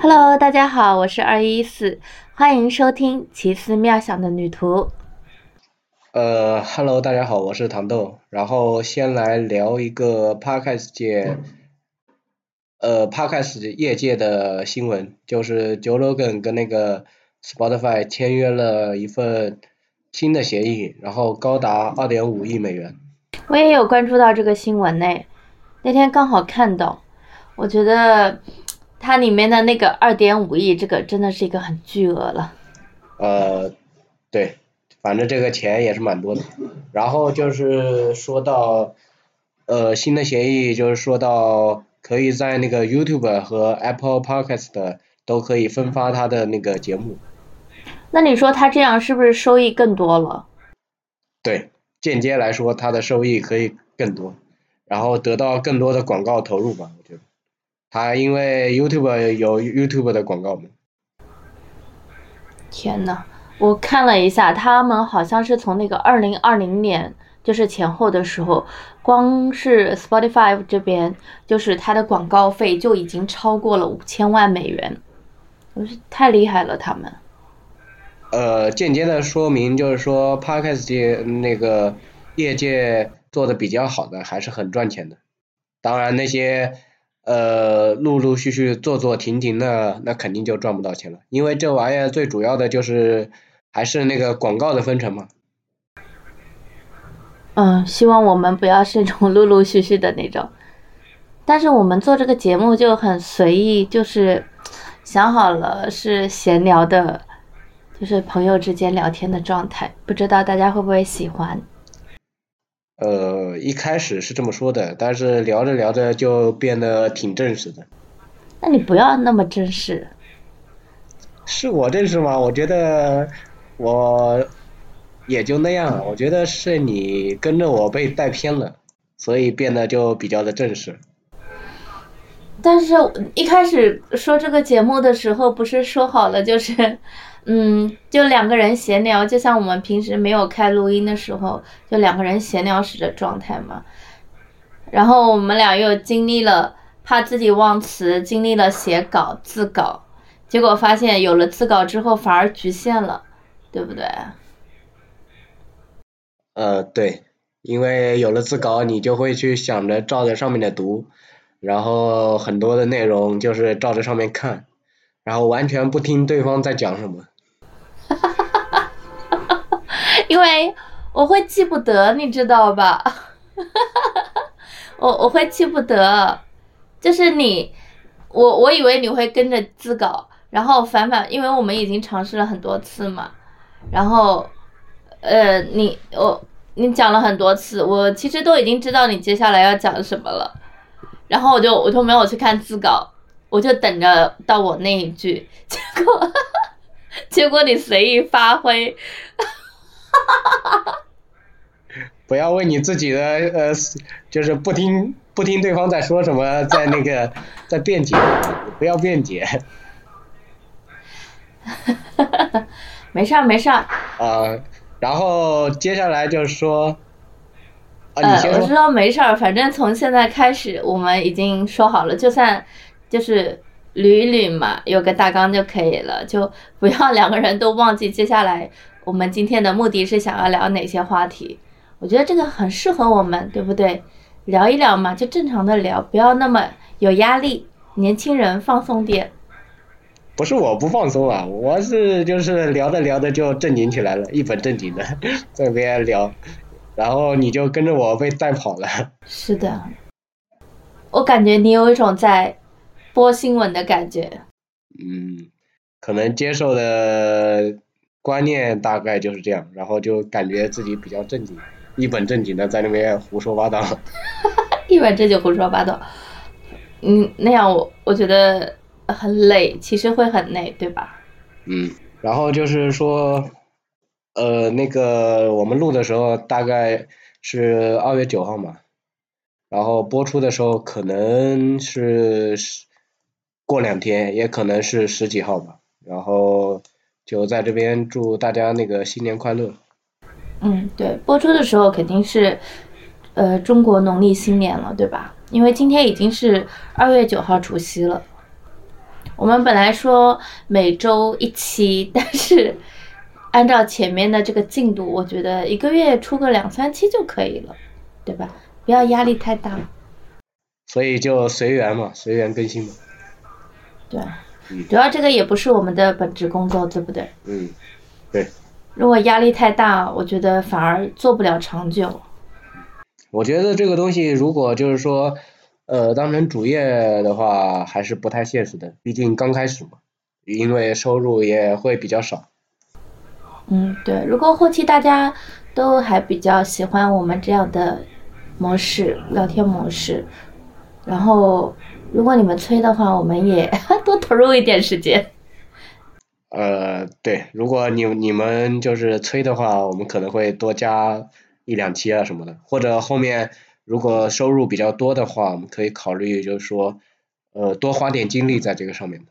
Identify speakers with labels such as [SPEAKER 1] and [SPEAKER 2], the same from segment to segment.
[SPEAKER 1] Hello，大家好，我是二一四，欢迎收听奇思妙想的旅途。
[SPEAKER 2] 呃，Hello，大家好，我是糖豆。然后先来聊一个 Podcast 界，呃，Podcast 业界的新闻，就是 Joe Rogan 跟那个 Spotify 签约了一份新的协议，然后高达二点五亿美元。
[SPEAKER 1] 我也有关注到这个新闻呢，那天刚好看到，我觉得它里面的那个二点五亿，这个真的是一个很巨额了。
[SPEAKER 2] 呃，对，反正这个钱也是蛮多的。然后就是说到，呃，新的协议就是说到可以在那个 YouTube 和 Apple Podcast 都可以分发他的那个节目。
[SPEAKER 1] 那你说他这样是不是收益更多了？
[SPEAKER 2] 对。间接来说，它的收益可以更多，然后得到更多的广告投入吧，我觉得。它因为 YouTube 有 YouTube 的广告嘛。
[SPEAKER 1] 天呐，我看了一下，他们好像是从那个二零二零年，就是前后的时候，光是 Spotify 这边，就是它的广告费就已经超过了五千万美元，是太厉害了，他们。
[SPEAKER 2] 呃，间接的说明就是说，Podcast 界那个业界做的比较好的，还是很赚钱的。当然那些呃陆陆续续做做停停的，那肯定就赚不到钱了。因为这玩意儿最主要的就是还是那个广告的分成嘛。
[SPEAKER 1] 嗯，希望我们不要是那种陆陆续续的那种。但是我们做这个节目就很随意，就是想好了是闲聊的。就是朋友之间聊天的状态，不知道大家会不会喜欢？
[SPEAKER 2] 呃，一开始是这么说的，但是聊着聊着就变得挺正式的。
[SPEAKER 1] 那你不要那么正式。
[SPEAKER 2] 是我正式吗？我觉得我也就那样。我觉得是你跟着我被带偏了，所以变得就比较的正式。
[SPEAKER 1] 但是，一开始说这个节目的时候，不是说好了就是。嗯，就两个人闲聊，就像我们平时没有开录音的时候，就两个人闲聊时的状态嘛。然后我们俩又经历了怕自己忘词，经历了写稿、自稿，结果发现有了自稿之后反而局限了，对不对？
[SPEAKER 2] 呃，对，因为有了自稿，你就会去想着照着上面的读，然后很多的内容就是照着上面看，然后完全不听对方在讲什么。
[SPEAKER 1] 因为我会记不得，你知道吧？我我会记不得，就是你，我我以为你会跟着自稿，然后反反，因为我们已经尝试了很多次嘛，然后，呃，你我你讲了很多次，我其实都已经知道你接下来要讲什么了，然后我就我就没有去看自稿，我就等着到我那一句，结果 结果你随意发挥。
[SPEAKER 2] 不要为你自己的呃，就是不听不听对方在说什么，在那个在辩解，不要辩解。
[SPEAKER 1] 没事儿没事儿。
[SPEAKER 2] 啊，然后接下来就是说，
[SPEAKER 1] 呃，我是说没事儿，反正从现在开始我们已经说好了，就算就是捋一捋嘛，有个大纲就可以了，就不要两个人都忘记接下来。我们今天的目的是想要聊哪些话题？我觉得这个很适合我们，对不对？聊一聊嘛，就正常的聊，不要那么有压力。年轻人放松点。
[SPEAKER 2] 不是我不放松啊，我是就是聊着聊着就正经起来了，一本正经的 在那边聊，然后你就跟着我被带跑了。
[SPEAKER 1] 是的，我感觉你有一种在播新闻的感觉。
[SPEAKER 2] 嗯，可能接受的。观念大概就是这样，然后就感觉自己比较正经，一本正经的在那边胡说八道。
[SPEAKER 1] 一本正经胡说八道，嗯，那样我我觉得很累，其实会很累，对吧？
[SPEAKER 2] 嗯，然后就是说，呃，那个我们录的时候大概是二月九号嘛，然后播出的时候可能是过两天，也可能是十几号吧，然后。就在这边祝大家那个新年快乐。
[SPEAKER 1] 嗯，对，播出的时候肯定是，呃，中国农历新年了，对吧？因为今天已经是二月九号除夕了。我们本来说每周一期，但是按照前面的这个进度，我觉得一个月出个两三期就可以了，对吧？不要压力太大。
[SPEAKER 2] 所以就随缘嘛，随缘更新嘛。
[SPEAKER 1] 对，
[SPEAKER 2] 嗯
[SPEAKER 1] 主要这个也不是我们的本职工作，对不对？
[SPEAKER 2] 嗯，对，
[SPEAKER 1] 如果压力太大，我觉得反而做不了长久。
[SPEAKER 2] 我觉得这个东西如果就是说，呃，当成主业的话，还是不太现实的，毕竟刚开始嘛，因为收入也会比较少。
[SPEAKER 1] 嗯，对。如果后期大家都还比较喜欢我们这样的模式，聊天模式，然后如果你们催的话，我们也 多投入一点时间。
[SPEAKER 2] 呃，对，如果你你们就是催的话，我们可能会多加一两期啊什么的，或者后面如果收入比较多的话，我们可以考虑就是说，呃，多花点精力在这个上面。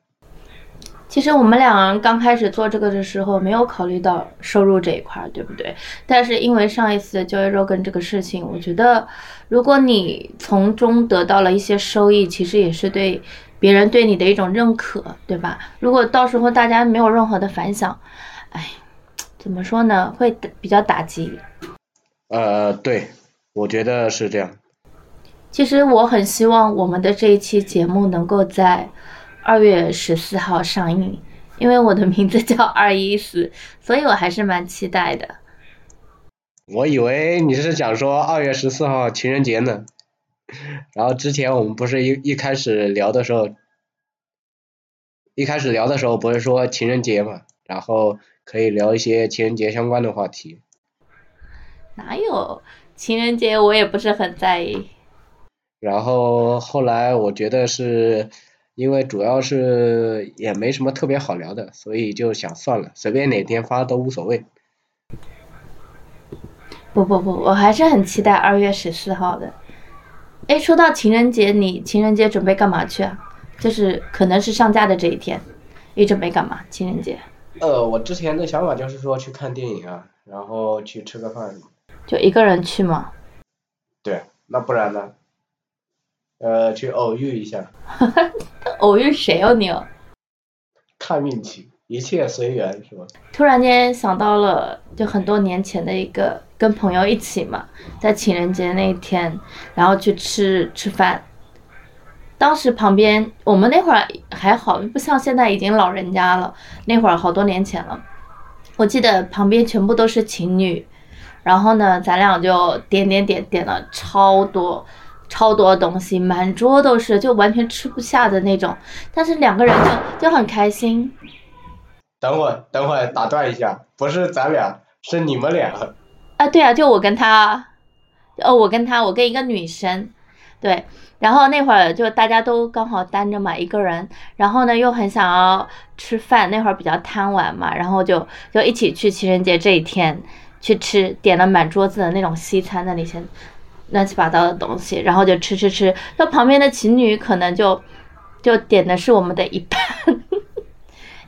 [SPEAKER 1] 其实我们俩刚开始做这个的时候，没有考虑到收入这一块儿，对不对？但是因为上一次 Joy Rogan 这个事情，我觉得如果你从中得到了一些收益，其实也是对别人对你的一种认可，对吧？如果到时候大家没有任何的反响，哎，怎么说呢？会比较打击。
[SPEAKER 2] 呃，对，我觉得是这样。
[SPEAKER 1] 其实我很希望我们的这一期节目能够在二月十四号上映，因为我的名字叫二一四，所以我还是蛮期待的。
[SPEAKER 2] 我以为你是想说二月十四号情人节呢，然后之前我们不是一一开始聊的时候，一开始聊的时候不是说情人节嘛，然后可以聊一些情人节相关的话题。
[SPEAKER 1] 哪有情人节？我也不是很在意。
[SPEAKER 2] 然后后来我觉得是因为主要是也没什么特别好聊的，所以就想算了，随便哪天发都无所谓。
[SPEAKER 1] 不不不，我还是很期待二月十四号的。哎，说到情人节，你情人节准备干嘛去啊？就是可能是上架的这一天，你准备干嘛？情人节
[SPEAKER 2] 呃，我之前的想法就是说去看电影啊，然后去吃个饭。
[SPEAKER 1] 就一个人去吗？
[SPEAKER 2] 对，那不然呢？呃，去偶遇一下，
[SPEAKER 1] 偶遇谁哦你？
[SPEAKER 2] 看运气，一切随缘，是吧？
[SPEAKER 1] 突然间想到了，就很多年前的一个跟朋友一起嘛，在情人节那一天，然后去吃吃饭。当时旁边我们那会儿还好，不像现在已经老人家了。那会儿好多年前了，我记得旁边全部都是情侣，然后呢，咱俩就点点点点了超多超多东西，满桌都是，就完全吃不下的那种。但是两个人就就很开心，
[SPEAKER 2] 等会儿，等会儿，打断一下，不是咱俩，是你们俩。
[SPEAKER 1] 啊，对啊，就我跟他，哦，我跟他，我跟一个女生，对，然后那会儿就大家都刚好单着嘛，一个人，然后呢又很想要吃饭，那会儿比较贪玩嘛，然后就就一起去情人节这一天去吃，点了满桌子的那种西餐的那些乱七八糟的东西，然后就吃吃吃，那旁边的情侣可能就就点的是我们的一半。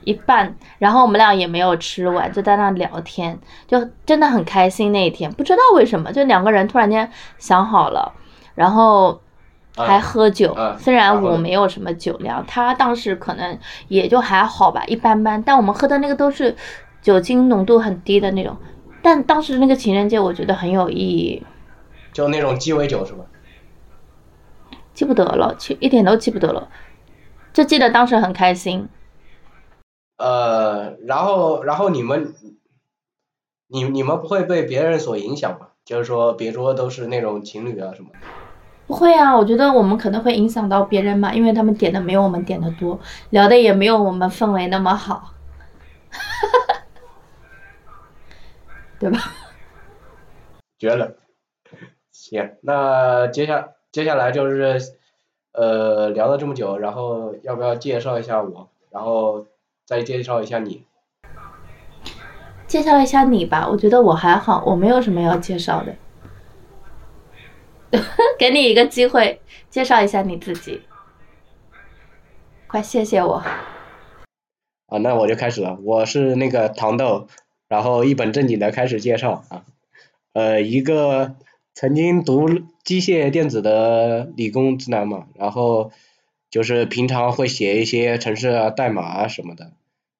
[SPEAKER 1] 一半，然后我们俩也没有吃完，就在那聊天，就真的很开心那一天。不知道为什么，就两个人突然间想好了，然后还喝酒。虽然我没有什么酒量，他当时可能也就还好吧，一般般。但我们喝的那个都是酒精浓度很低的那种。但当时那个情人节，我觉得很有意义，
[SPEAKER 2] 就那种鸡尾酒是吧？
[SPEAKER 1] 记不得了，记一点都记不得了，就记得当时很开心。
[SPEAKER 2] 呃，然后，然后你们，你你们不会被别人所影响吧？就是说，别桌都是那种情侣啊什么的。
[SPEAKER 1] 不会啊，我觉得我们可能会影响到别人嘛，因为他们点的没有我们点的多，聊的也没有我们氛围那么好，对吧？
[SPEAKER 2] 绝了。行，那接下接下来就是，呃，聊了这么久，然后要不要介绍一下我，然后再介绍一下你？
[SPEAKER 1] 介绍一下你吧，我觉得我还好，我没有什么要介绍的。给你一个机会，介绍一下你自己，快谢谢我。
[SPEAKER 2] 啊，那我就开始了。我是那个糖豆，然后一本正经的开始介绍啊。呃，一个曾经读机械电子的理工直男嘛，然后就是平常会写一些程式啊、代码啊什么的，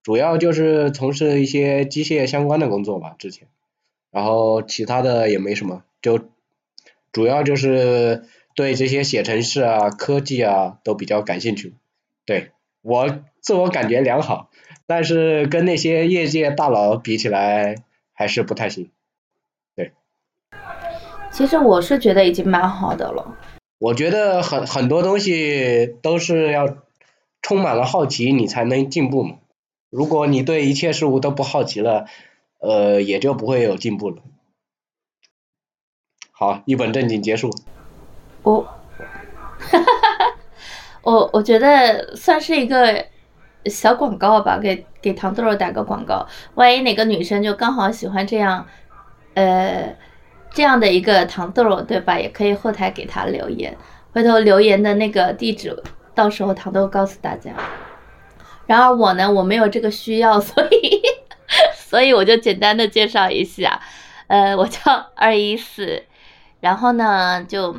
[SPEAKER 2] 主要就是从事一些机械相关的工作吧，之前，然后其他的也没什么，就主要就是对这些写程式啊、科技啊都比较感兴趣，对我自我感觉良好，但是跟那些业界大佬比起来还是不太行，
[SPEAKER 1] 其实我是觉得已经蛮好的了。
[SPEAKER 2] 我觉得很很多东西都是要充满了好奇，你才能进步嘛。如果你对一切事物都不好奇了，呃，也就不会有进步了。好，一本正经结束。
[SPEAKER 1] 我，哈哈哈！我我觉得算是一个小广告吧，给给糖豆豆打个广告。万一哪个女生就刚好喜欢这样，呃。这样的一个糖豆，对吧？也可以后台给他留言，回头留言的那个地址，到时候糖豆告诉大家。然而我呢，我没有这个需要，所以 所以我就简单的介绍一下，呃，我叫二一四，然后呢就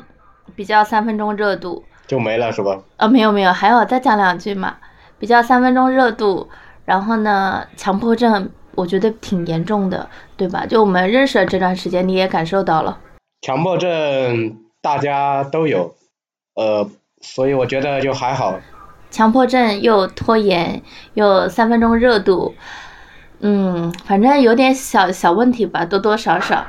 [SPEAKER 1] 比较三分钟热度，
[SPEAKER 2] 就没了是吧？
[SPEAKER 1] 啊，没有没有，还要再讲两句嘛，比较三分钟热度，然后呢强迫症。我觉得挺严重的，对吧？就我们认识的这段时间，你也感受到了。
[SPEAKER 2] 强迫症大家都有，呃，所以我觉得就还好。
[SPEAKER 1] 强迫症又拖延又三分钟热度，嗯，反正有点小小问题吧，多多少少。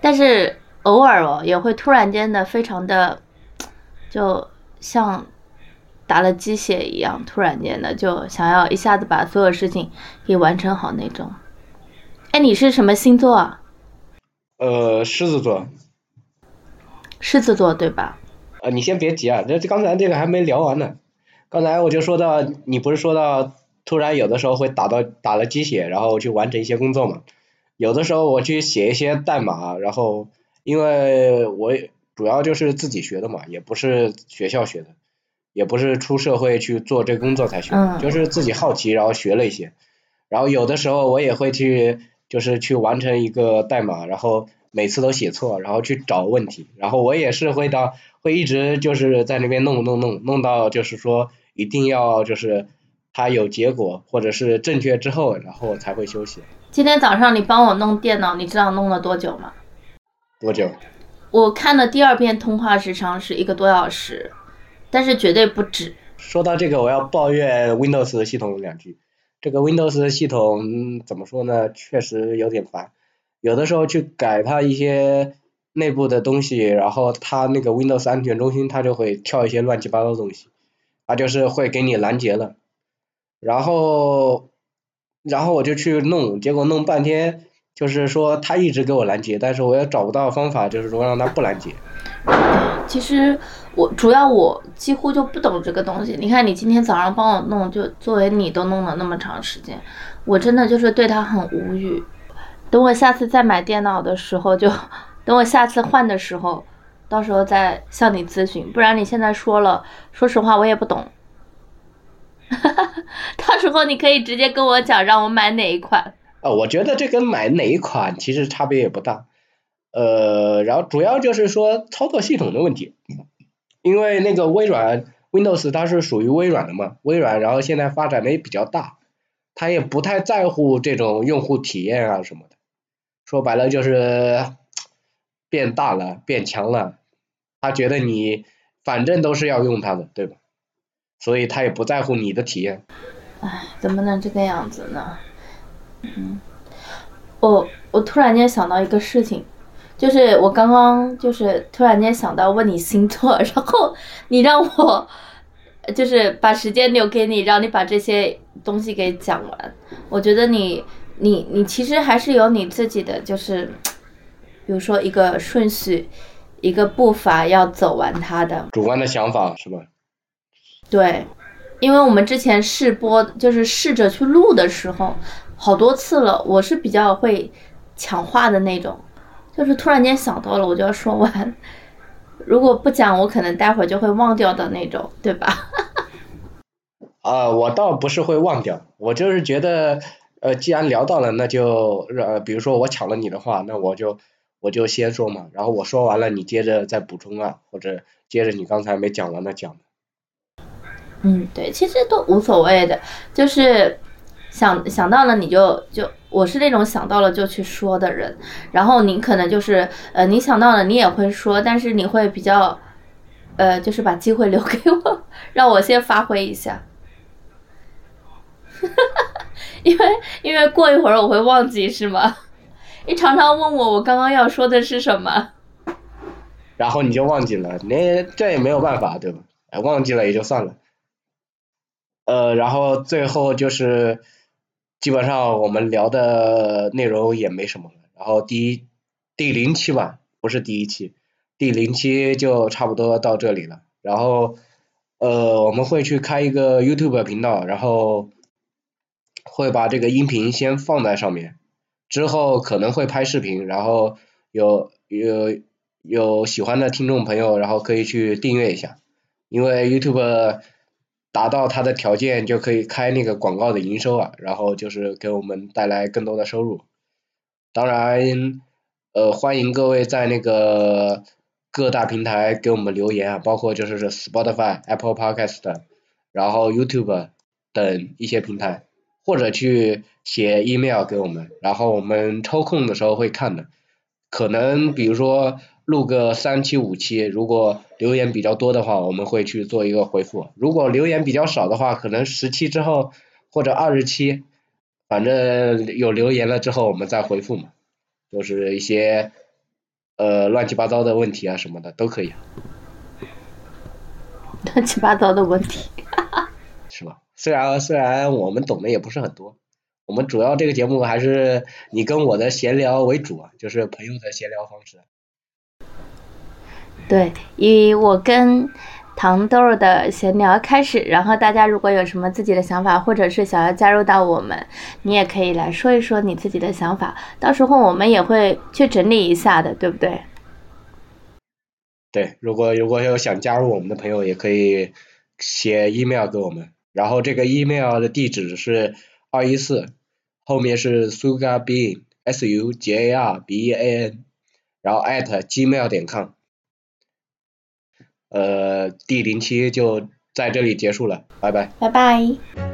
[SPEAKER 1] 但是偶尔哦，也会突然间的非常的，就像。打了鸡血一样，突然间的就想要一下子把所有事情给完成好那种。哎，你是什么星座啊？
[SPEAKER 2] 呃，狮子座。
[SPEAKER 1] 狮子座对吧？
[SPEAKER 2] 呃，你先别急啊，这刚才这个还没聊完呢。刚才我就说到，你不是说到突然有的时候会打到打了鸡血，然后去完成一些工作嘛？有的时候我去写一些代码，然后因为我主要就是自己学的嘛，也不是学校学的。也不是出社会去做这工作才学，就是自己好奇，然后学了一些。然后有的时候我也会去，就是去完成一个代码，然后每次都写错，然后去找问题。然后我也是会到，会一直就是在那边弄弄弄，弄到就是说一定要就是它有结果或者是正确之后，然后才会休息。
[SPEAKER 1] 今天早上你帮我弄电脑，你知道弄了多久吗？
[SPEAKER 2] 多久？
[SPEAKER 1] 我看的第二遍通话时长是一个多小时。但是绝对不止。
[SPEAKER 2] 说到这个，我要抱怨 Windows 系统两句。这个 Windows 系统怎么说呢？确实有点烦。有的时候去改它一些内部的东西，然后它那个 Windows 安全中心它就会跳一些乱七八糟的东西，它就是会给你拦截了。然后，然后我就去弄，结果弄半天，就是说他一直给我拦截，但是我也找不到方法，就是说让他不拦截。
[SPEAKER 1] 其实我主要我几乎就不懂这个东西。你看你今天早上帮我弄，就作为你都弄了那么长时间，我真的就是对他很无语。等我下次再买电脑的时候，就等我下次换的时候，到时候再向你咨询。不然你现在说了，说实话我也不懂。到时候你可以直接跟我讲，让我买哪一款。
[SPEAKER 2] 啊，我觉得这跟买哪一款其实差别也不大。呃，然后主要就是说操作系统的问题，因为那个微软 Windows 它是属于微软的嘛，微软然后现在发展的也比较大，它也不太在乎这种用户体验啊什么的，说白了就是 变大了变强了，他觉得你反正都是要用它的，对吧？所以他也不在乎你的体验。
[SPEAKER 1] 唉，怎么能这个样子呢？嗯，我我突然间想到一个事情。就是我刚刚就是突然间想到问你星座，然后你让我就是把时间留给你，让你把这些东西给讲完。我觉得你你你其实还是有你自己的，就是比如说一个顺序，一个步伐要走完它的
[SPEAKER 2] 主观的想法是吧？
[SPEAKER 1] 对，因为我们之前试播就是试着去录的时候，好多次了，我是比较会抢话的那种。就是突然间想到了，我就要说完。如果不讲，我可能待会儿就会忘掉的那种，对吧？
[SPEAKER 2] 啊，我倒不是会忘掉，我就是觉得，呃，既然聊到了，那就呃，比如说我抢了你的话，那我就我就先说嘛，然后我说完了，你接着再补充啊，或者接着你刚才没讲完的讲。
[SPEAKER 1] 嗯，对，其实都无所谓的，就是想想到了你就就，我是那种想到了就去说的人，然后你可能就是呃，你想到了你也会说，但是你会比较呃，就是把机会留给我，让我先发挥一下，因为因为过一会儿我会忘记是吗？你常常问我我刚刚要说的是什么，
[SPEAKER 2] 然后你就忘记了，那这也没有办法对吧？哎，忘记了也就算了。呃，然后最后就是基本上我们聊的内容也没什么了。然后第一第零期吧，不是第一期，第零期就差不多到这里了。然后呃，我们会去开一个 YouTube 频道，然后会把这个音频先放在上面，之后可能会拍视频，然后有有有喜欢的听众朋友，然后可以去订阅一下，因为 YouTube。达到他的条件就可以开那个广告的营收啊，然后就是给我们带来更多的收入。当然，呃，欢迎各位在那个各大平台给我们留言啊，包括就是 Spotify、Apple Podcast，然后 YouTube 等一些平台，或者去写 email 给我们，然后我们抽空的时候会看的。可能比如说。录个三期五期，如果留言比较多的话，我们会去做一个回复；如果留言比较少的话，可能十期之后或者二十期，反正有留言了之后我们再回复嘛，就是一些呃乱七八糟的问题啊什么的都可以。
[SPEAKER 1] 乱七八糟的问题，
[SPEAKER 2] 是吧？虽然虽然我们懂的也不是很多，我们主要这个节目还是你跟我的闲聊为主啊，就是朋友的闲聊方式。
[SPEAKER 1] 对，以我跟糖豆的闲聊开始，然后大家如果有什么自己的想法，或者是想要加入到我们，你也可以来说一说你自己的想法，到时候我们也会去整理一下的，对不对？
[SPEAKER 2] 对，如果如果有想加入我们的朋友，也可以写 email 给我们，然后这个 email 的地址是二一四，后面是 sugarbean s u g a r b e a n，然后 at gmail 点 com。呃，第零期就在这里结束了，拜拜。
[SPEAKER 1] 拜拜。